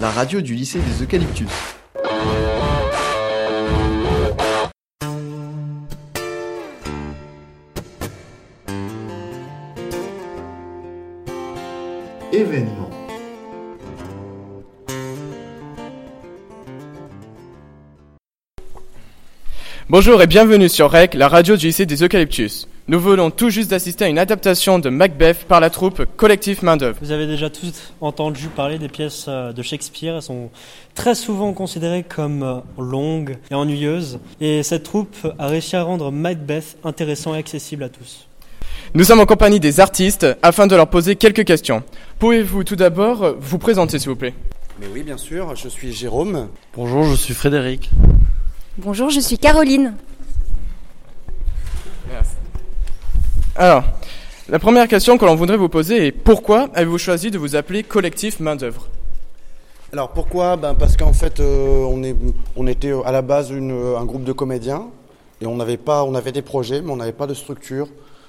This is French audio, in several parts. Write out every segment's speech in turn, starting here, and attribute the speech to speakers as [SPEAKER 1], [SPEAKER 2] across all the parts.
[SPEAKER 1] la radio du lycée des Eucalyptus. Événement.
[SPEAKER 2] Bonjour et bienvenue sur REC, la radio du lycée des Eucalyptus. Nous venons tout juste d'assister à une adaptation de Macbeth par la troupe Collectif Main d'œuvre.
[SPEAKER 3] Vous avez déjà tous entendu parler des pièces euh, de Shakespeare. Elles sont très souvent considérées comme euh, longues et ennuyeuses. Et cette troupe a réussi à rendre Macbeth intéressant et accessible à tous.
[SPEAKER 2] Nous sommes en compagnie des artistes afin de leur poser quelques questions. Pouvez-vous tout d'abord vous présenter s'il vous plaît?
[SPEAKER 4] Mais oui, bien sûr, je suis Jérôme.
[SPEAKER 5] Bonjour, je suis Frédéric.
[SPEAKER 6] Bonjour, je suis Caroline.
[SPEAKER 2] Alors, la première question que l'on voudrait vous poser est pourquoi avez-vous choisi de vous appeler Collectif Main d'œuvre
[SPEAKER 4] Alors pourquoi? Ben Parce qu'en fait, euh, on, était à la base une, un groupe de comédiens et on avait, pas, on avait des projets, mais on n'avait pas de structure.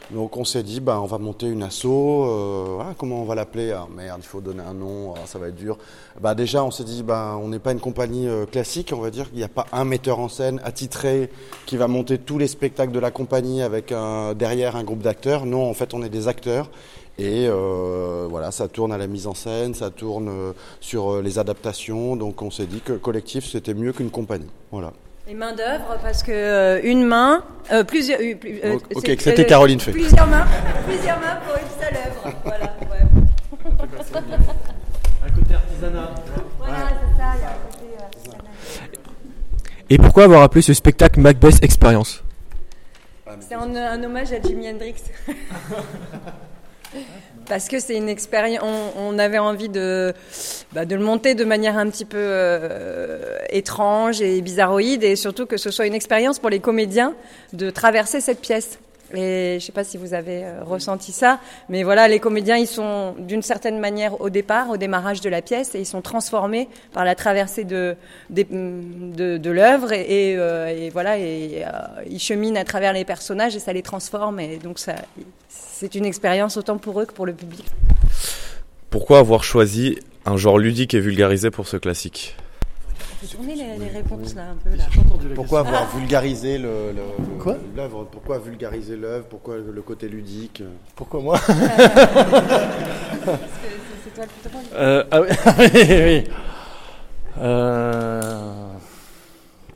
[SPEAKER 4] Donc on s'est dit, ben, on va monter une asso, euh, comment on va l'appeler? Ah merde, il faut donner un nom, ah, ça va être dur. Ben, déjà, on s'est dit, ben, on n'est pas une compagnie euh, classique, on va dire qu'il n'y a pas un metteur en scène attitré qui va monter tous les spectacles de la compagnie avec derrière un groupe d'acteurs. Non, en fait, on est des acteurs. Et euh, voilà, ça tourne à la mise en scène, ça tourne sur les adaptations. Donc on s'est dit que collectif, c'était mieux qu'une compagnie. Voilà.
[SPEAKER 6] Et main d'œuvre parce que euh, une main, euh, plusieurs. euh, plus- euh,
[SPEAKER 4] Ok, c'était
[SPEAKER 6] euh,
[SPEAKER 4] Caroline fait.
[SPEAKER 6] Plusieurs mains, plusieurs mains pour une seule œuvre. Voilà, ouais.
[SPEAKER 3] Un côté artisanat.
[SPEAKER 6] Voilà, c'est ça. Il y a un côté. euh,
[SPEAKER 5] Et pourquoi avoir appelé ce spectacle Macbeth Experience?
[SPEAKER 6] C'est un, un hommage à Jimi Hendrix. Parce que c'est une expérience. On, avait envie de, bah, de le monter de manière un petit peu euh, étrange et bizarroïde, et surtout que ce soit une expérience pour les comédiens de traverser cette pièce. Et je sais pas si vous avez euh, ressenti ça, mais voilà, les comédiens, ils sont d'une certaine manière au départ, au démarrage de la pièce, et ils sont transformés par la traversée de de l'œuvre, euh, et voilà, et euh, ils cheminent à travers les personnages et ça les transforme, et donc ça, c'est une expérience autant pour eux que pour le public.
[SPEAKER 7] Pourquoi avoir choisi un genre ludique et vulgarisé pour ce classique?
[SPEAKER 6] Les, les réponses là un peu là.
[SPEAKER 4] Pourquoi avoir vulgarisé le, le- le-
[SPEAKER 5] Quoi
[SPEAKER 4] l'œuvre? Pourquoi vulgariser l'œuvre? Pourquoi le côté ludique?
[SPEAKER 5] Pourquoi moi?
[SPEAKER 6] C'est toi le plus drôle.
[SPEAKER 5] Euh, ah oui, oui, oui. Euh,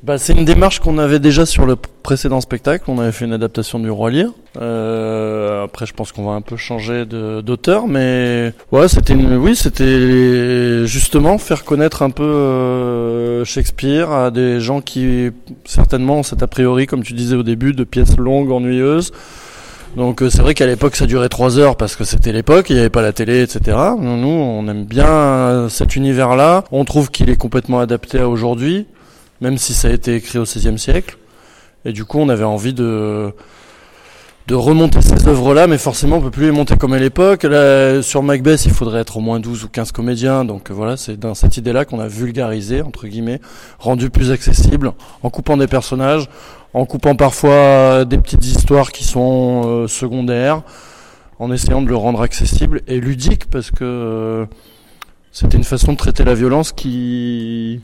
[SPEAKER 5] bah, c'est une démarche qu'on avait déjà sur le précédent spectacle. On avait fait une adaptation du Roi Lear. Euh, après, je pense qu'on va un peu changer d'auteur, mais ouais, c'était une, oui, c'était justement faire connaître un peu euh, Shakespeare à des gens qui certainement cet a priori, comme tu disais au début, de pièces longues, ennuyeuses. Donc euh, c'est vrai qu'à l'époque ça durait trois heures parce que c'était l'époque, il n'y avait pas la télé, etc. Nous, nous, on aime bien euh, cet univers-là. On trouve qu'il est complètement adapté à aujourd'hui, même si ça a été écrit au XVIe siècle. Et du coup, on avait envie de de remonter ces œuvres-là, mais forcément on peut plus les monter comme à l'époque. Sur Macbeth, il faudrait être au moins 12 ou 15 comédiens. Donc voilà, c'est dans cette idée-là qu'on a vulgarisé, entre guillemets, rendu plus accessible, en coupant des personnages, en coupant parfois des petites histoires qui sont euh, secondaires, en essayant de le rendre accessible et ludique parce que euh, c'était une façon de traiter la violence qui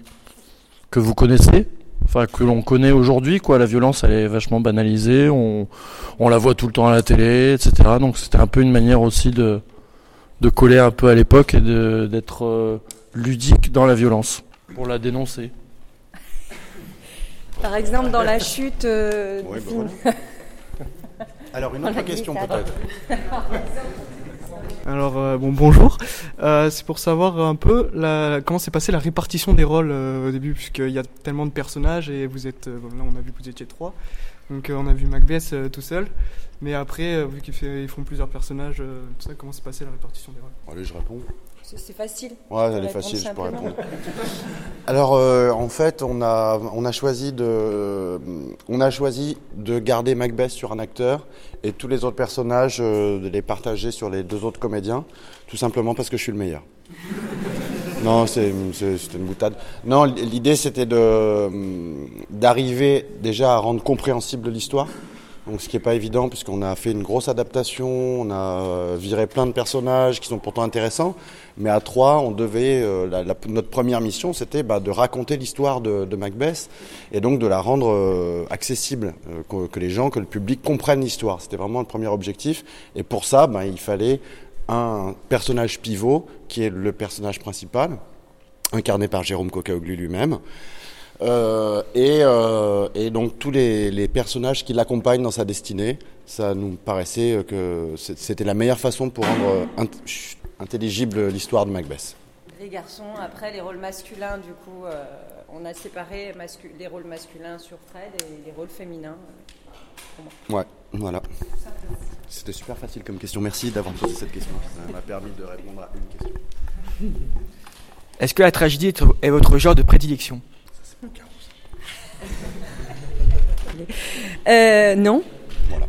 [SPEAKER 5] que vous connaissez, enfin que l'on connaît aujourd'hui quoi. La violence elle est vachement banalisée, on on la voit tout le temps à la télé, etc. Donc c'était un peu une manière aussi de de coller un peu à l'époque et de d'être euh, ludique dans la violence pour la dénoncer.
[SPEAKER 6] Par exemple, dans la chute. euh,
[SPEAKER 4] Ouais, bah. Alors une autre question peut-être.
[SPEAKER 8] Alors euh, bon bonjour, Euh, c'est pour savoir un peu la, comment s'est passée la répartition des rôles euh, au début puisqu'il y a tellement de personnages et vous êtes bon, là on a vu que vous étiez trois, donc euh, on a vu Macbeth euh, tout seul, mais après euh, vu qu'ils font plusieurs personnages, euh, tout ça comment s'est passée la répartition des rôles?
[SPEAKER 4] Allez, je réponds.
[SPEAKER 6] C'est facile.
[SPEAKER 4] Ouais, elle est facile, je peux répondre. Alors, euh, en fait, on a, on a choisi de, on a choisi de garder Macbeth sur un acteur et tous les autres personnages euh, de les partager sur les deux autres comédiens, tout simplement parce que je suis le meilleur. Non, c'est une boutade. Non, l'idée c'était d'arriver déjà à rendre compréhensible l'histoire, Donc ce qui n'est pas évident puisqu'on a fait une grosse adaptation, on a euh, viré plein de personnages qui sont pourtant intéressants, mais à trois, on devait euh, notre première mission, c'était bah, de raconter l'histoire de, Macbeth et donc de la rendre euh, accessible, que, que les gens, que le public comprennent l'histoire. C'était vraiment le premier objectif. Et pour ça, bah, il fallait un personnage pivot qui est le personnage principal, incarné par Jérôme Cocaoglu lui-même. Euh, et, euh, et donc tous les, personnages qui l'accompagnent dans sa destinée, ça nous paraissait que c'était la meilleure façon pour rendre chut, intelligible l'histoire de Macbeth.
[SPEAKER 6] Les garçons, après les rôles masculins, du coup, euh, on a séparé les rôles masculins sur Fred et les rôles féminins.
[SPEAKER 4] Ouais, voilà. C'était super facile comme question. Merci d'avoir posé cette question. Ça m'a permis de répondre à une question.
[SPEAKER 9] Est-ce que la tragédie est, votre genre de prédilection?
[SPEAKER 6] Euh, non.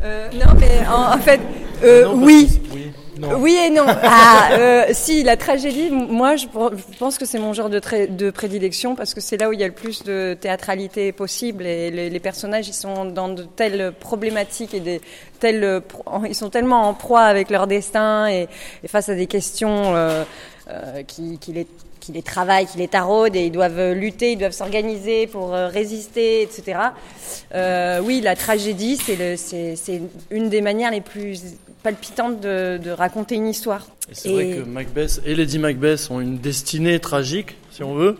[SPEAKER 6] Euh, non, mais en, en fait, euh, oui. Oui et non. Ah, euh, si, la tragédie, moi, je, pen- je pense que c'est mon genre de, prédilection parce que c'est là où il y a le plus de théâtralité possible et les, les personnages, ils sont dans de telles problématiques et des telles, ils sont tellement en proie avec leur destin et, et face à des questions euh, euh, qui, qui les qui les travaillent, qui les taraudent et ils doivent lutter, ils doivent s'organiser pour euh, résister, etc. Euh, oui, la tragédie, c'est une des manières les plus palpitantes de, de raconter une histoire.
[SPEAKER 5] Et C'est vrai que Macbeth et Lady Macbeth ont une destinée tragique, si on veut.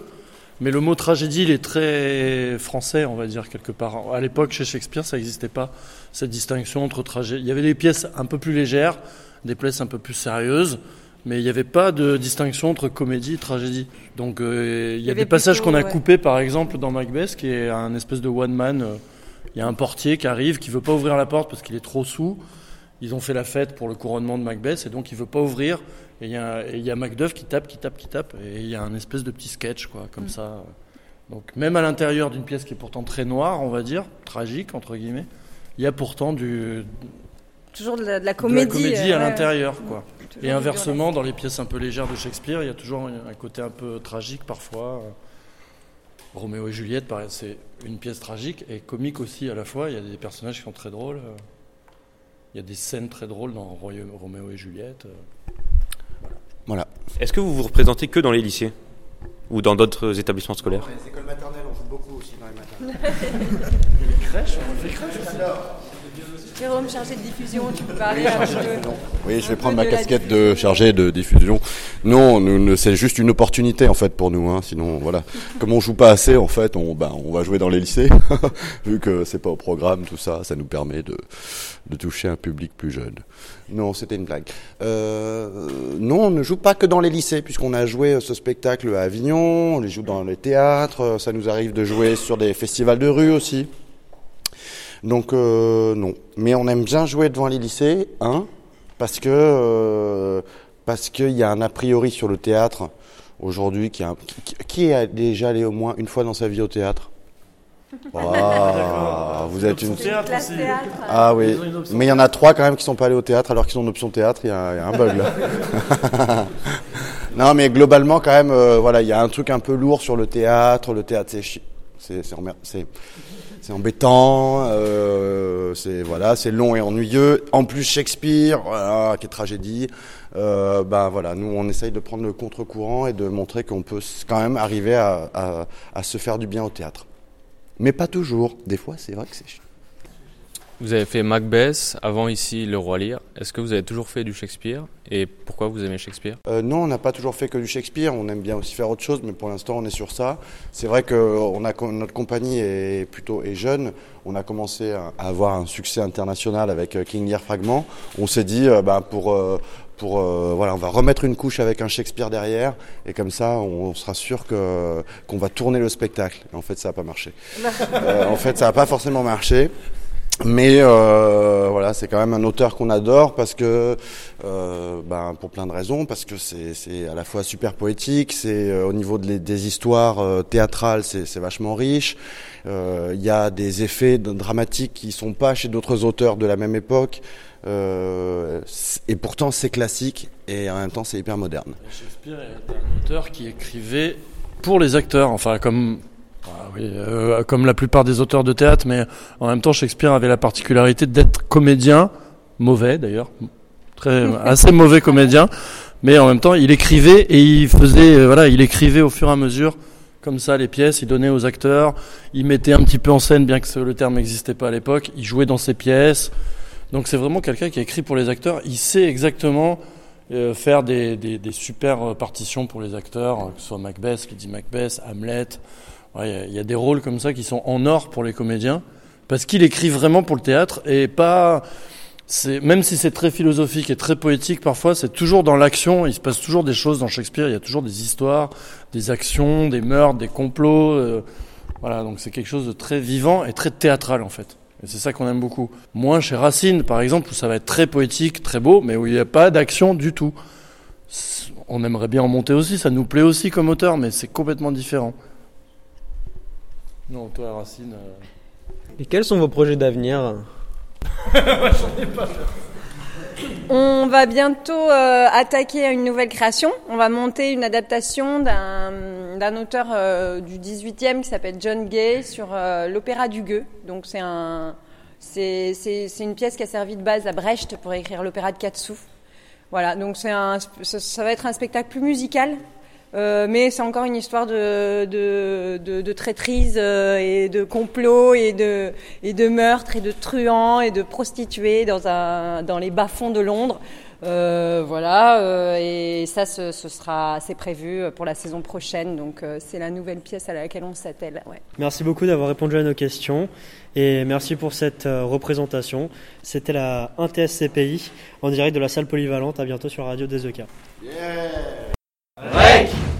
[SPEAKER 5] Mais le mot tragédie, il est très français, on va dire, quelque part. À l'époque, chez Shakespeare, ça n'existait pas, cette distinction entre tragédie. Il y avait des pièces un peu plus légères, des pièces un peu plus sérieuses, mais il n'y avait pas de distinction entre comédie et tragédie. Donc, euh, il y a des passages qu'on a
[SPEAKER 6] ouais.
[SPEAKER 5] coupés, par exemple, dans Macbeth, qui est un espèce de one-man. euh, Il y a un portier qui arrive, qui veut pas ouvrir la porte parce qu'il est trop sous. Ils ont fait la fête pour le couronnement de Macbeth et donc il veut pas ouvrir. Et il y a, et il y a Macduff qui tape, qui tape, qui tape. Et il y a un espèce de petit sketch, quoi, comme ça. Donc même à l'intérieur d'une pièce qui est pourtant très noire, on va dire, tragique, entre guillemets, il y a pourtant du,
[SPEAKER 6] Toujours de la, de la
[SPEAKER 5] de
[SPEAKER 6] comédie.
[SPEAKER 5] la comédie
[SPEAKER 6] euh,
[SPEAKER 5] à
[SPEAKER 6] ouais.
[SPEAKER 5] l'intérieur, quoi. Et inversement, dans les pièces un peu légères de Shakespeare, il y a toujours un côté un peu tragique parfois. Roméo et Juliette, c'est une pièce tragique et comique aussi à la fois. Il y a des personnages qui sont très drôles. Il y a des scènes très drôles dans Roméo et Juliette.
[SPEAKER 4] Voilà.
[SPEAKER 10] Est-ce que vous vous représentez que dans les lycées Ou dans d'autres établissements scolaires?
[SPEAKER 4] Les écoles maternelles, on joue beaucoup aussi dans les maternelles.
[SPEAKER 5] Les crèches, on fait crèches aussi.
[SPEAKER 6] Jérôme, chargé de diffusion, tu peux parler un peu.
[SPEAKER 4] Oui, je vais prendre ma casquette de chargé de diffusion. Non, c'est juste une opportunité en fait pour nous. Hein. Sinon, voilà, comme on joue pas assez, en fait, on, ben, on va jouer dans les lycées, vu que c'est pas au programme, tout ça, ça nous permet de, de toucher un public plus jeune. Non, c'était une blague. Euh, non, on ne joue pas que dans les lycées, puisqu'on a joué ce spectacle à Avignon, on les joue dans les théâtres, ça nous arrive de jouer sur des festivals de rue aussi. Donc euh, non, mais on aime bien jouer devant les lycées, un, parce que euh, parce qu'il y a un a priori sur le théâtre aujourd'hui qui, a qui, qui est déjà allé au moins une fois dans sa vie au théâtre. Waouh, vous êtes une
[SPEAKER 5] Théâtre
[SPEAKER 6] Classe
[SPEAKER 5] aussi.
[SPEAKER 6] théâtre.
[SPEAKER 4] ah oui, mais il y en a trois quand même qui sont pas allés au théâtre alors qu'ils ont une option théâtre. Il y, a il y a un bug là. non, mais globalement quand même, euh, voilà, il y a un truc un peu lourd sur le théâtre. Le théâtre, c'est chi- c'est c'est embêtant. euh, c'est voilà, c'est long et ennuyeux. En plus Shakespeare, voilà, qui est tragédie. Euh, ben voilà, nous on essaye de prendre le contre-courant et de montrer qu'on peut quand même arriver à, à, à se faire du bien au théâtre. Mais pas toujours. Des fois, c'est vrai que c'est.
[SPEAKER 11] Vous avez fait Macbeth, avant ici Le Roi Lear. Est-ce que vous avez toujours fait du Shakespeare Et pourquoi vous aimez Shakespeare?
[SPEAKER 4] Euh, non, on n'a pas toujours fait que du Shakespeare. On aime bien aussi faire autre chose, mais pour l'instant, on est sur ça. C'est vrai que on a, notre compagnie est plutôt est jeune. On a commencé à avoir un succès international avec euh, King Lear Fragment. On s'est dit, euh, ben, pour euh, pour euh, voilà, on va remettre une couche avec un Shakespeare derrière, et comme ça, on, on sera sûr que qu'on va tourner le spectacle. Et en fait, ça n'a pas marché. Euh, en fait, ça n'a pas forcément marché. Mais euh, voilà, c'est quand même un auteur qu'on adore parce que, euh, ben, pour plein de raisons, parce que c'est à la fois super poétique, c'est euh, au niveau de des histoires théâtrales, c'est vachement riche. Il y a des effets dramatiques qui sont pas chez d'autres auteurs de la même époque. Et pourtant, c'est classique et en même temps, c'est hyper moderne.
[SPEAKER 5] Shakespeare est un auteur qui écrivait pour les acteurs, enfin comme Ah oui, euh, comme la plupart des auteurs de théâtre, mais en même temps, Shakespeare avait la particularité d'être comédien, mauvais d'ailleurs, très assez mauvais comédien, mais en même temps, il écrivait et il faisait, euh, voilà, il écrivait au fur et à mesure, comme ça, les pièces, il donnait aux acteurs, il mettait un petit peu en scène, bien que le terme n'existait pas à l'époque, il jouait dans ses pièces. Donc c'est vraiment quelqu'un qui a écrit pour les acteurs. Il sait exactement euh, faire des, des, des super euh, partitions pour les acteurs, euh, que ce soit Macbeth, Lady Macbeth, Hamlet. Il y a- des rôles comme ça qui sont en or pour les comédiens, parce qu'il écrit vraiment pour le théâtre et pas. Même si c'est très philosophique et très poétique parfois, c'est toujours dans l'action. Il se passe toujours des choses dans Shakespeare. Il y a toujours des histoires, des actions, des meurtres, des complots. euh, voilà, donc c'est quelque chose de très vivant et très théâtral en fait. Et c'est ça qu'on aime beaucoup. Moins chez Racine, par exemple, où ça va être très poétique, très beau, mais où il n'y a pas d'action du tout. On aimerait bien en monter aussi, ça nous plaît aussi comme auteur, mais c'est complètement différent. Non, toi, Racine. euh,
[SPEAKER 12] Et quels sont vos projets d'avenir?
[SPEAKER 6] On va bientôt euh, attaquer une nouvelle création. On va monter une adaptation d'un d'un auteur euh, du 18e qui s'appelle John Gay sur euh, l'opéra du Gueux. Donc c'est un c'est c'est c'est une pièce qui a servi de base à Brecht pour écrire l'opéra de Katsu. Voilà, donc c'est un ça, ça va être un spectacle plus musical. Euh, mais c'est encore une histoire de, de, de, de traîtrise euh, et de complot et de, et de meurtre et de truands et de prostituées dans, un, dans les bas-fonds de Londres. Euh, voilà, euh, et ça, ce, ce sera, c'est prévu pour la saison prochaine. Donc, euh, c'est la nouvelle pièce à laquelle on s'attelle. Ouais.
[SPEAKER 3] Merci beaucoup d'avoir répondu à nos questions et merci pour cette euh, représentation. C'était la 1TSCPI en direct de la salle polyvalente. À bientôt sur Radio des EK.